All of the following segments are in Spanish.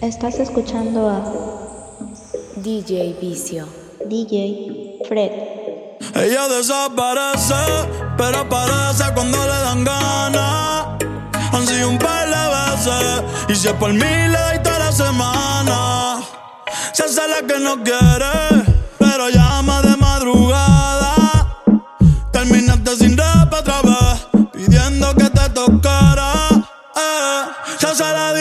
Estás escuchando a DJ Vicio, DJ Fred. Ella desaparece, pero aparece cuando le dan ganas. Han sido un par de veces, y se por mí le toda la semana. Se hace la que no quiere, pero llama de madrugada. Terminaste sin rap otra vez, pidiendo que te tocara. Eh, se hace la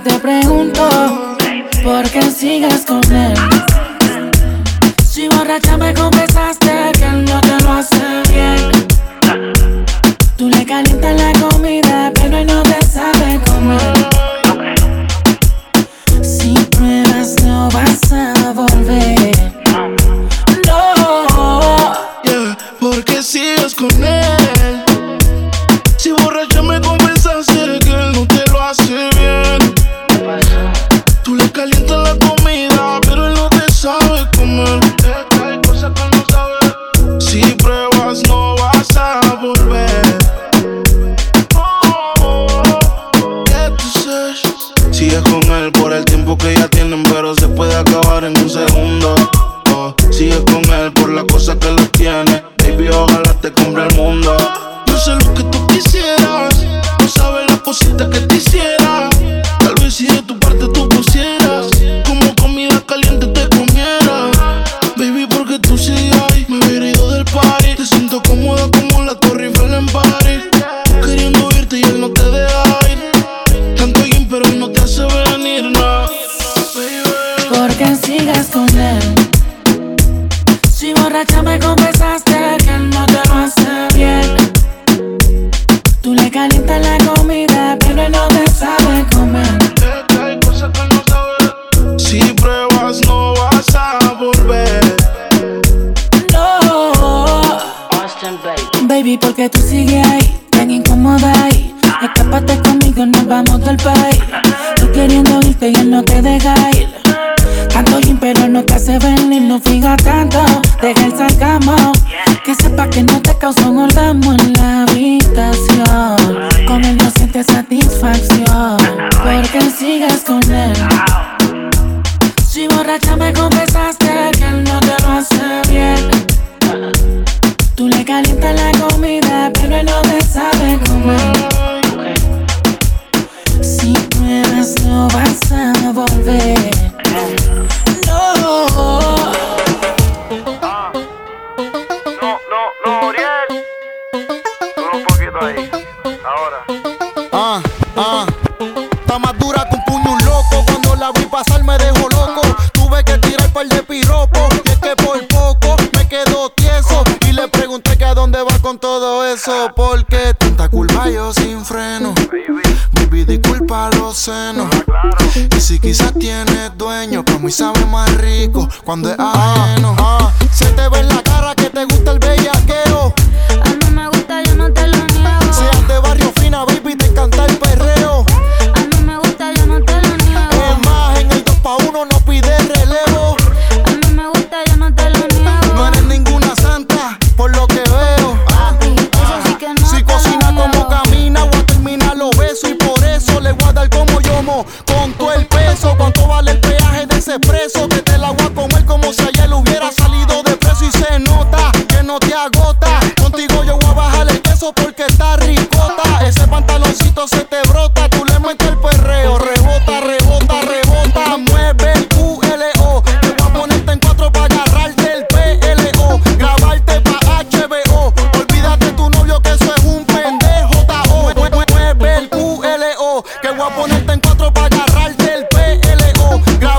te pregunto ¿Por qué sigues con él? Si borracha me confesaste que él no te lo hace bien Tú le calientas la comida pero él no te sabe comer pero no te hace venir nada. No. Porque sigas con él. Si borracha me con todo eso porque tanta culpa yo sin freno. Baby, disculpa los senos. Y si quizás tienes dueño, pero muy sabe más rico cuando es ajeno. Ah, se te ve en la cara que te gusta el en cuatro para agarrarte el PLO.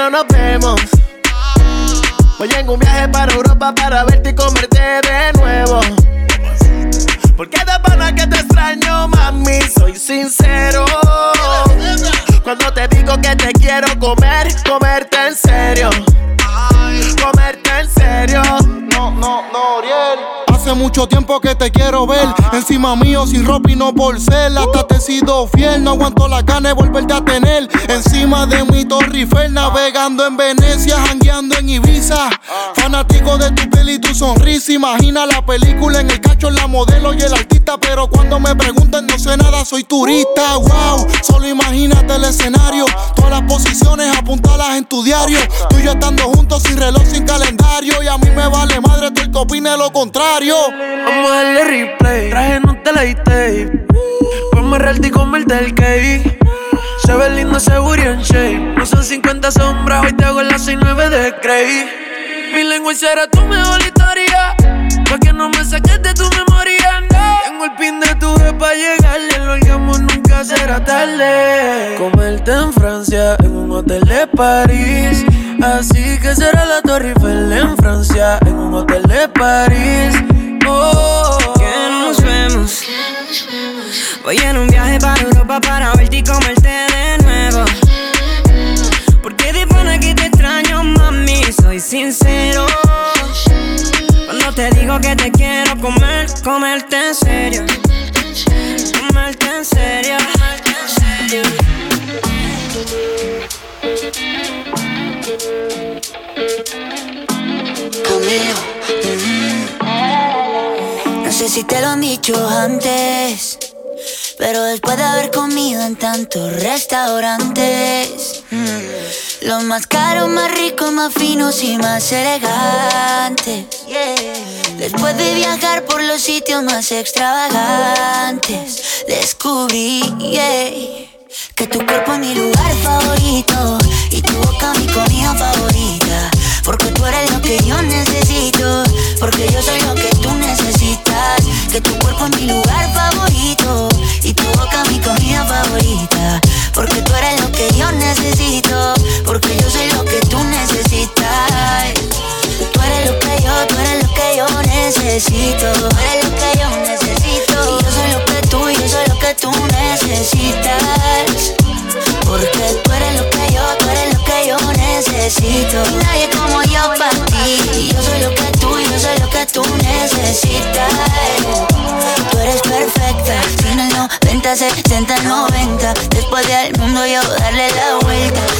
No nos vemos? Voy en un viaje para Europa para verte y comerte de nuevo. Porque de pana que te extraño, mami, soy sincero. Cuando te digo que te quiero comer, comerte en serio. Comerte en serio. No, no, no, mucho tiempo que te quiero ver. Encima mío, sin ropa y no por ser. Hasta te he sido fiel. No aguanto la gana de volverte a tener. Encima de mi Torre Eiffel, navegando en Venecia, jangueando en Ibiza. Fanático de tu piel y tu sonrisa. Imagina la película en el cacho, la modelo y el artista. Pero cuando me preguntan, no sé nada, soy turista. Wow, solo imagínate el escenario. Todas las posiciones apuntalas en tu diario. Tú y yo estando juntos, sin reloj, sin calendario. Y a mí me vale madre, tú el que opine lo contrario. Vamos a darle replay. Traje no te la tape. Vamos a realty y comerte el cake. Se ve lindo ese booty en shape. No son 50 sombras, hoy te hago las 69 de Cray. Mi lengua será tu mejor historia. Pa' que no me saques de tu memoria, no. Tengo el pin de tu vez pa' llegarle. Lo hagamos nunca será tarde. Comerte en Francia, en un hotel de París. Así que será la Torre Eiffel en Francia, en un hotel de París. Oh, Que no nos vemos. Voy en un viaje para Europa para verte y comerte de nuevo. Soy sincero. Cuando te digo que te quiero comer, comerte en serio. Comerte en serio. Camilo. mm. No sé si te lo han dicho antes, pero después de haber comido en tantos restaurantes, mm, los más caros, más ricos, más finos y más elegantes. Después de viajar por los sitios más extravagantes, descubrí yeah, que tu cuerpo es mi lugar favorito y tu boca mi comida favorita. Porque tú eres lo que yo necesito, porque yo soy lo que tú necesitas. Que tu cuerpo es mi lugar favorito y tu boca mi comida favorita. Necesito. Nadie como yo para ti. Yo soy lo que tú, y yo soy lo que tú necesitas. Tú eres perfecta. Tiene el 90, 70, 90. Después del mundo yo darle la vuelta.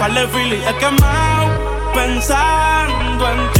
Par de filis he quemado. Pensando en ti,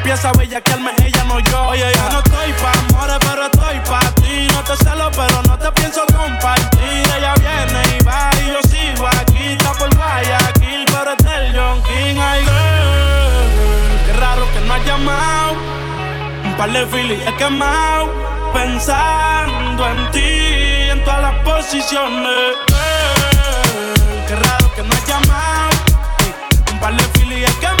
empieza a bellaquearme, ella no yo. Oye, yo no estoy pa' amores, pero estoy pa' ti. No te celo, pero no te pienso compartir. Ella viene y va y yo sigo aquí. Está por Guayaquil, pero es del John King. Ay, qué raro que no has llamado. Un par de filis he quemado. Pensando en ti, en todas las posiciones. Girl, qué raro que no has llamado. Un par de filis he quemado.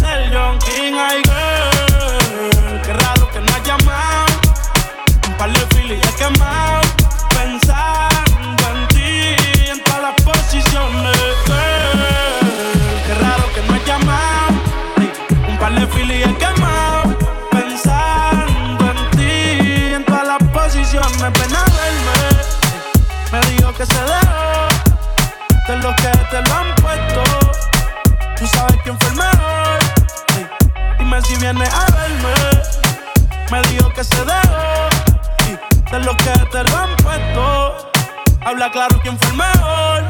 del John King. Ay, girl, qué raro que no has llamado. Un par de filis quemado. Pensando en ti, en todas las posiciones. Girl, qué raro que no has llamado. Un par de filis quemado. Pensando en ti, en todas las posiciones. Ven a verme. Me dijo que se viene a verme. Me dijo que se dejó y de los que te lo han puesto. Habla claro quién fue el mejor.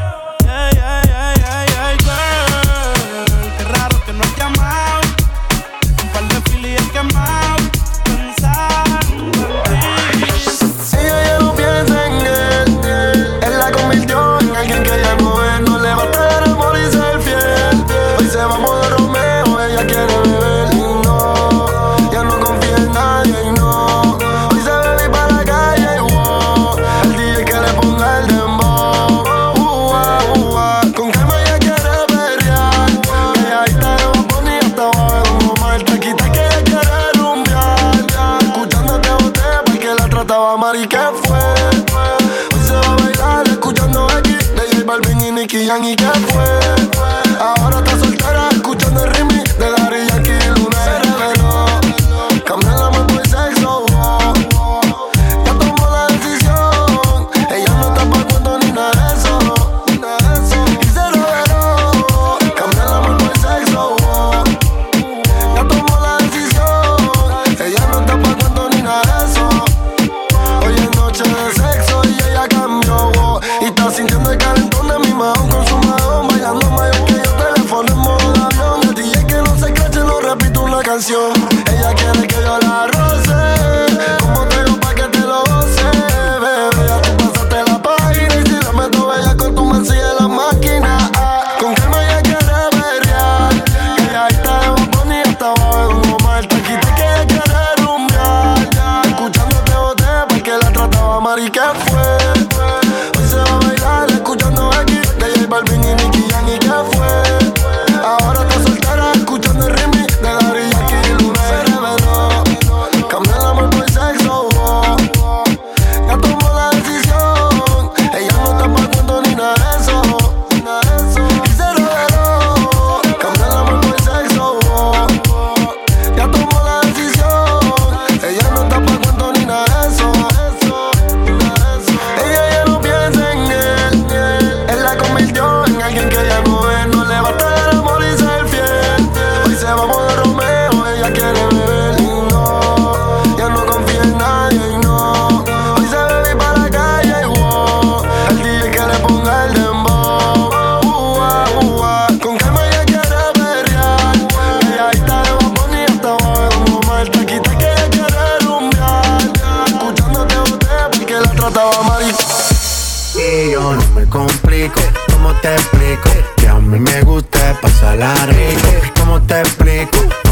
No me complico. ¿Cómo te explico? Que a mí me gusta pasarla rico. ¿Cómo te explico?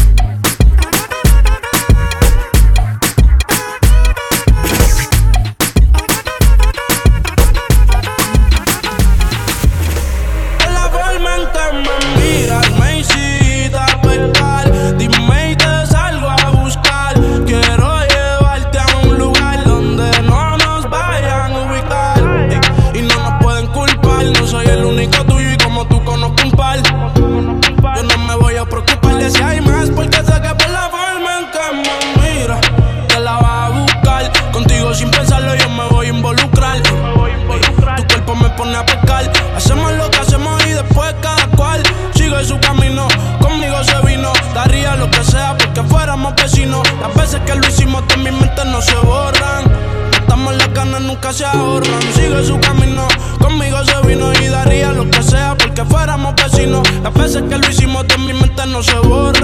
No soy el único tuyo y como tú conozco un par. Yo no me voy a preocupar de si hay más, porque sé que por la forma en que me mira, te la vas a buscar. Contigo sin pensarlo, yo me voy a involucrar. Tu cuerpo me pone a pecar. Hacemos lo que hacemos y después cada cual sigue su camino. Conmigo se vino, daría lo que sea porque fuéramos vecinos. Las veces que lo hicimos, en mi mente no se borran. Estamos las ganas, nunca se ahorran. Sigue su camino, conmigo se vecinos. Las veces que lo hicimos de mi mente no se borra.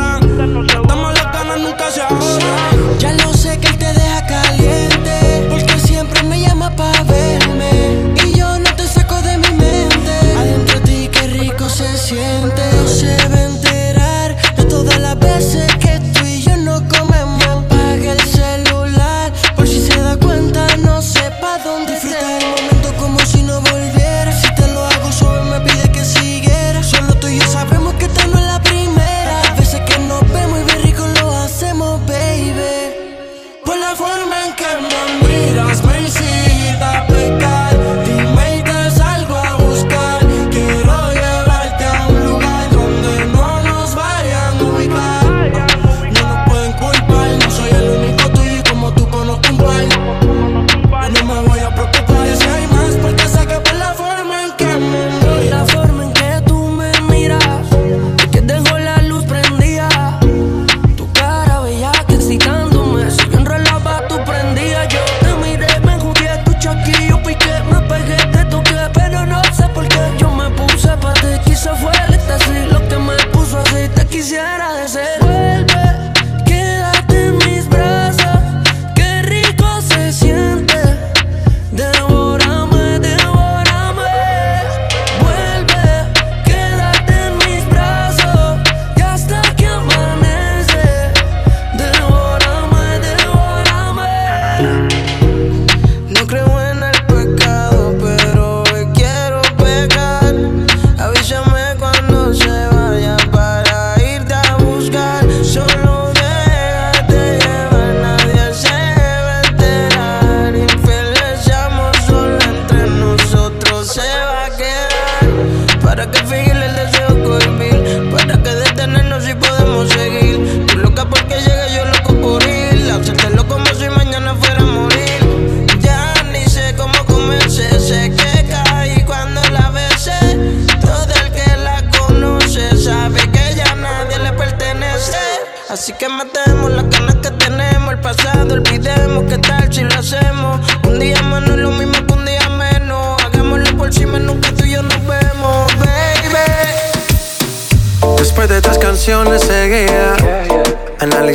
El deseo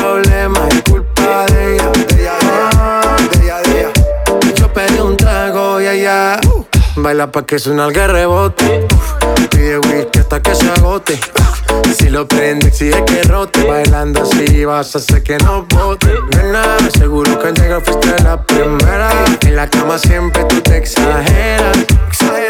problema es culpa de ella. Oh, Yo pedí un trago y ella baila pa' que suena el rebote. Pide whisky hasta que se agote. Si lo prende, exige que rote. Bailando así vas a hacer que no bote. Nena, seguro que al llegar fuiste la primera. En la cama siempre tú te exageras. Exagera.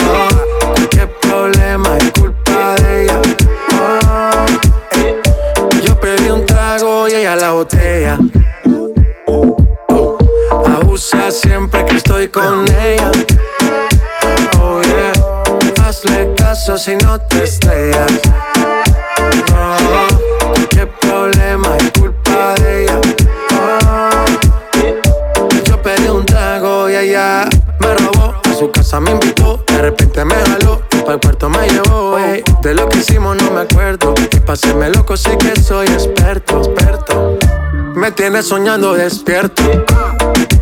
con ella. Oh yeah. Hazle caso si no te estrellas. Oh, qué problema es culpa de ella. Oh, yo pedí un trago y ella me robó. A su casa me invitó, de repente me jaló. Para el puerto me llevó. De lo que hicimos no me acuerdo. Y paséme loco, sí que soy experto, experto. Me tienes soñando despierto,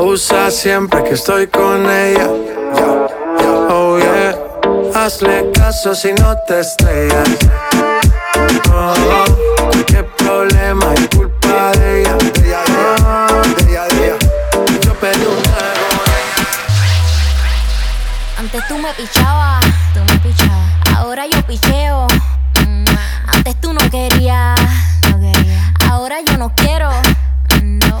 Abusa siempre que estoy con ella. Oh yeah, hazle caso si no te estrellas. Oh, qué problema es culpa de ella. Oh, yo pedí un. Antes tú me pichabas, tú me pichabas. Ahora yo picheo. Mm, Antes tú no querías, no quería. Ahora yo no quiero. No.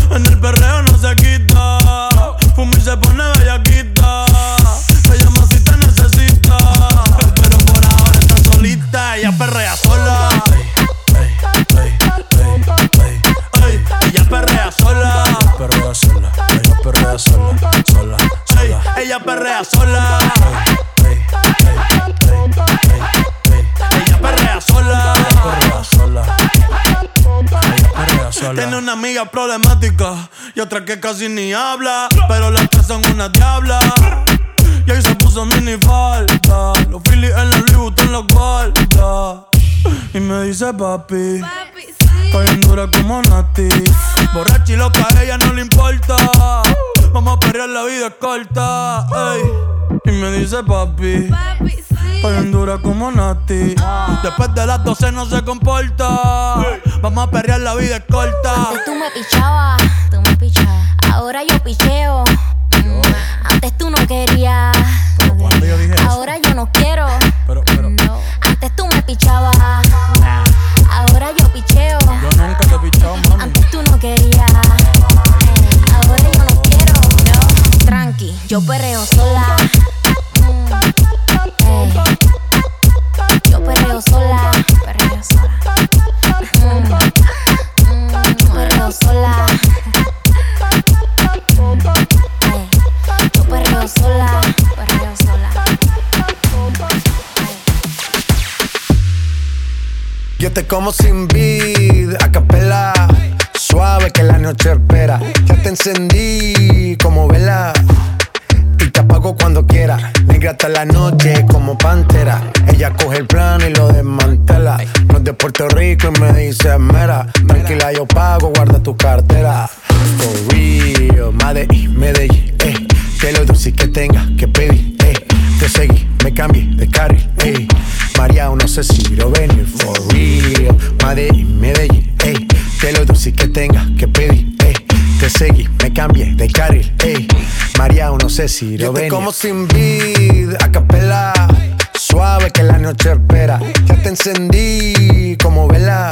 En el perreo no se quita. Fuma y se pone bellaquita. Se llama si te necesita. Pero por ahora está solita. Ella perrea sola. Ella perrea sola. Perrea sola. Ella perrea sola. Sola. sola. Ella perrea sola. Tiene una amiga problemática y otra que casi ni habla. Pero las tres son una diabla. Y ahí se puso mini falta. Los Phillies en la Louis en los guarda. Y me dice papi. Papi, Estoy en dura como Nati. Borracha y loca, a ella no le importa. Vamos a perrear, la vida es corta. Y me dice papi. Papi, Estoy en dura como Nati. Después de las 12 no se comporta. Vamos a perrear, la vida es corta. Antes tú me pichabas, tú me pichabas. Ahora yo picheo. Antes tú no querías. Ahora yo no quiero. Pero, pero. Antes tú me pichabas. Ahora yo picheo. Yo nunca te he pichado, mami. Antes tú no querías. Ahora yo no quiero. Tranqui, yo perreo sola. Mm. Yo perreo sola. Perreo sola. Mm. Mm, Perreo sola. Yo te como sin vid, a capela. Suave que la noche espera. Ya te encendí como vela. Y te apago cuando quiera. Negra hasta la noche como pantera. Ella coge el plano y lo desmantela. No es de Puerto Rico y me dice mera. Tranquila, yo pago, guarda tu cartera. For real, Medellín, Medellín, Que lo dulce que tenga que pedir, eh. Te seguí, me cambié de carril, eh. María, no sé si lo venir, for real. Medellín, Medellín, eh. Que lo dulce que tenga que pedir, eh. Te seguí, me cambié de carril, eh. María, no sé si lo venir. como sin vid, a capela. Suave que la noche espera. Ya te encendí como vela.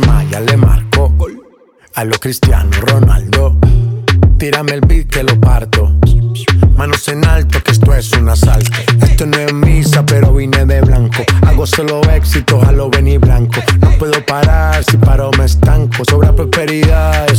Venía, a cualquier malla le marco. A lo Cristiano Ronaldo, tírame el beat que lo parto. Manos en alto, que esto es un asalto. Esto no es misa, pero vine de blanco. Hago solo éxito, a lo venir blanco. No puedo parar, si paro me estanco. Sobra prosperidad,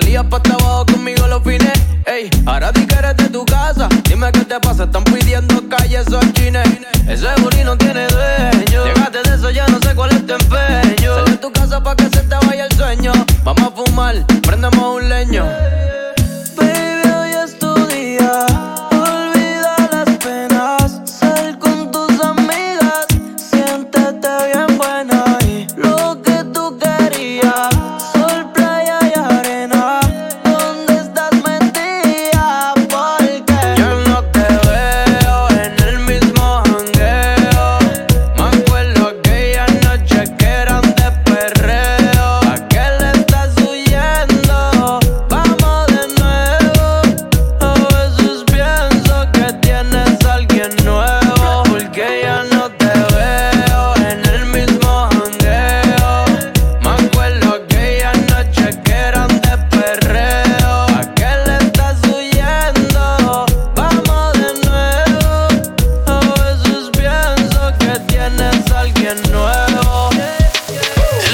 salías pa' trabajo conmigo los fines. Ey, ahora di que eres de tu casa. Dime qué te pasa, están pidiendo calles o chines. Ese booty no tiene dueño. Llegaste de eso, ya no sé cuál es tu empeño. Sal de tu casa pa' que se te vaya el sueño. Vamos a fumar, prendemos un leño. En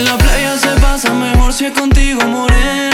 la playa se pasa mejor si es contigo, morena.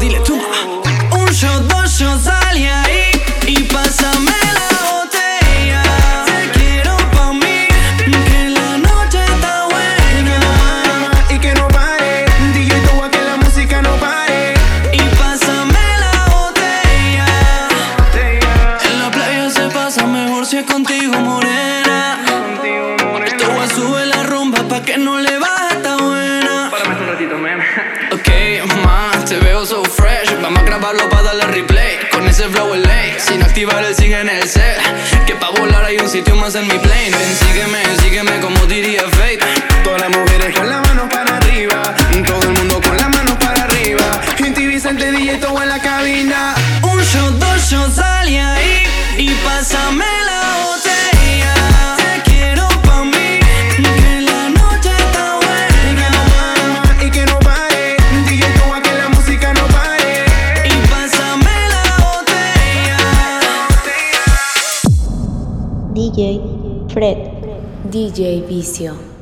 dile toma activar el sigue en el set. Que pa' volar hay un sitio más en mi plane. Ven, sígueme, sígueme como diría Fate. Todas las mujeres con la mano para arriba. Todo el mundo con la mano para arriba. Gente Vicente DJ todo en la cabina. Un shot, dos shots, salí ahí. Y pásame la Fred, DJ Vicio.